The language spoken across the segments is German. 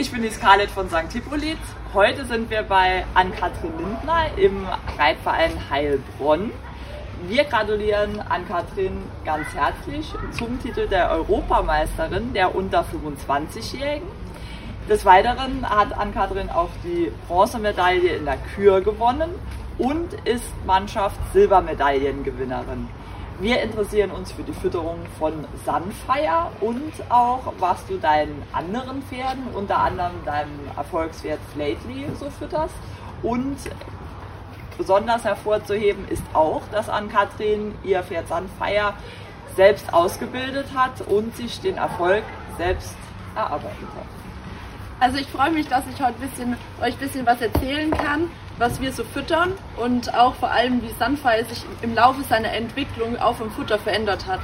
ich bin die Scarlett von St. Hippolyt. Heute sind wir bei Ann-Kathrin Lindner im Reitverein Heilbronn. Wir gratulieren Ann-Kathrin ganz herzlich zum Titel der Europameisterin der unter 25-Jährigen. Des Weiteren hat Ann-Kathrin auch die Bronzemedaille in der Kür gewonnen und ist Mannschaft Silbermedaillengewinnerin. Wir interessieren uns für die Fütterung von Sunfire und auch, was du deinen anderen Pferden, unter anderem deinem Erfolgswert Flately, so fütterst. Und besonders hervorzuheben ist auch, dass Ann-Kathrin ihr Pferd Sunfire selbst ausgebildet hat und sich den Erfolg selbst erarbeitet hat. Also ich freue mich, dass ich heute ein bisschen, euch ein bisschen was erzählen kann, was wir so füttern und auch vor allem, wie Sunfire sich im Laufe seiner Entwicklung auch vom Futter verändert hat.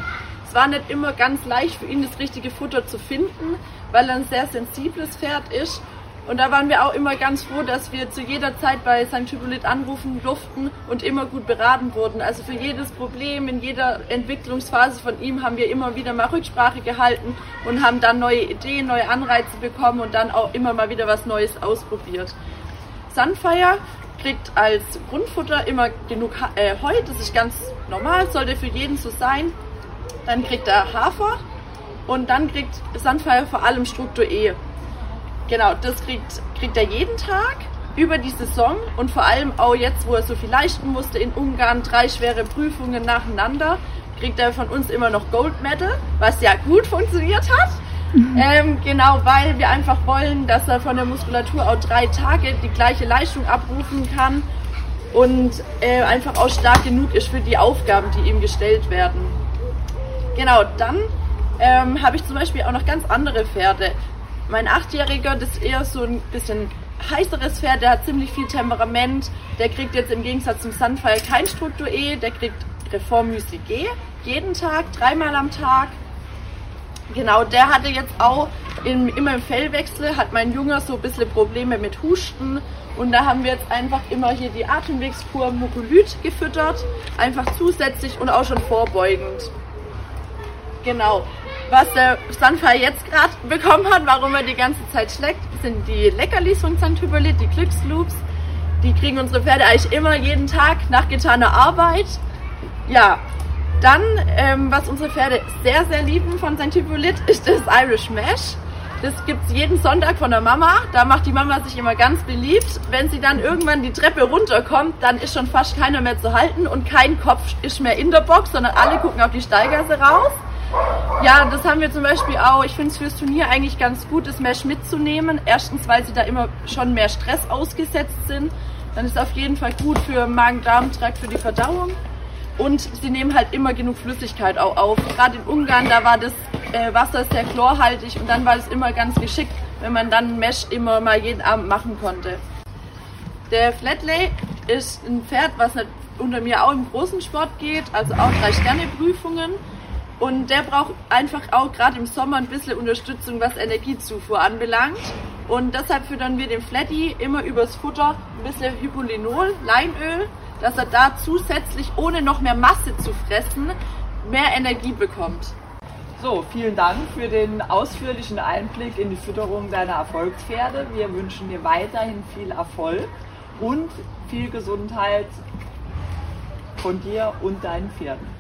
Es war nicht immer ganz leicht für ihn, das richtige Futter zu finden, weil er ein sehr sensibles Pferd ist und da waren wir auch immer ganz froh, dass wir zu jeder Zeit bei St. Hippolyt anrufen durften und immer gut beraten wurden. Also für jedes Problem in jeder Entwicklungsphase von ihm haben wir immer wieder mal Rücksprache gehalten und haben dann neue Ideen, neue Anreize bekommen und dann auch immer mal wieder was Neues ausprobiert. Sunfire kriegt als Grundfutter immer genug äh, Heu, das ist ganz normal, sollte für jeden so sein. Dann kriegt er Hafer und dann kriegt Sunfire vor allem Struktur E. Genau, das kriegt, kriegt er jeden Tag über die Saison und vor allem auch jetzt, wo er so viel leisten musste in Ungarn, drei schwere Prüfungen nacheinander, kriegt er von uns immer noch Gold Medal, was ja gut funktioniert hat. Mhm. Ähm, genau, weil wir einfach wollen, dass er von der Muskulatur auch drei Tage die gleiche Leistung abrufen kann und äh, einfach auch stark genug ist für die Aufgaben, die ihm gestellt werden. Genau, dann ähm, habe ich zum Beispiel auch noch ganz andere Pferde. Mein Achtjähriger, das ist eher so ein bisschen heißeres Pferd, der hat ziemlich viel Temperament. Der kriegt jetzt im Gegensatz zum Sunfire kein Struktur E, der kriegt Reformmüsli G jeden Tag, dreimal am Tag. Genau, der hatte jetzt auch im, immer im Fellwechsel, hat mein Junge so ein bisschen Probleme mit Husten. Und da haben wir jetzt einfach immer hier die Atemwegskur Mucolyt gefüttert. Einfach zusätzlich und auch schon vorbeugend. Genau. Was der Sunfire jetzt gerade bekommen hat, warum er die ganze Zeit schlägt, sind die Leckerlis von. Hippolyt, die Glücksloops. Die kriegen unsere Pferde eigentlich immer jeden Tag nach getaner Arbeit. Ja, dann, ähm, was unsere Pferde sehr, sehr lieben von. Hippolyt, ist das Irish Mash. Das gibt es jeden Sonntag von der Mama. Da macht die Mama sich immer ganz beliebt. Wenn sie dann irgendwann die Treppe runterkommt, dann ist schon fast keiner mehr zu halten und kein Kopf ist mehr in der Box, sondern alle gucken auf die Steigasse raus. Ja, das haben wir zum Beispiel auch. Ich finde es fürs Turnier eigentlich ganz gut, das Mesh mitzunehmen. Erstens, weil sie da immer schon mehr Stress ausgesetzt sind. Dann ist es auf jeden Fall gut für Magen-Darm-Trakt, für die Verdauung. Und sie nehmen halt immer genug Flüssigkeit auch auf. Gerade in Ungarn, da war das äh, Wasser sehr chlorhaltig und dann war es immer ganz geschickt, wenn man dann Mesh immer mal jeden Abend machen konnte. Der Flatley ist ein Pferd, was unter mir auch im großen Sport geht, also auch drei Sterne Prüfungen. Und der braucht einfach auch gerade im Sommer ein bisschen Unterstützung, was Energiezufuhr anbelangt. Und deshalb füttern wir dem Flatty immer übers Futter ein bisschen Hypolinol, Leinöl, dass er da zusätzlich, ohne noch mehr Masse zu fressen, mehr Energie bekommt. So, vielen Dank für den ausführlichen Einblick in die Fütterung deiner Erfolgspferde. Wir wünschen dir weiterhin viel Erfolg und viel Gesundheit von dir und deinen Pferden.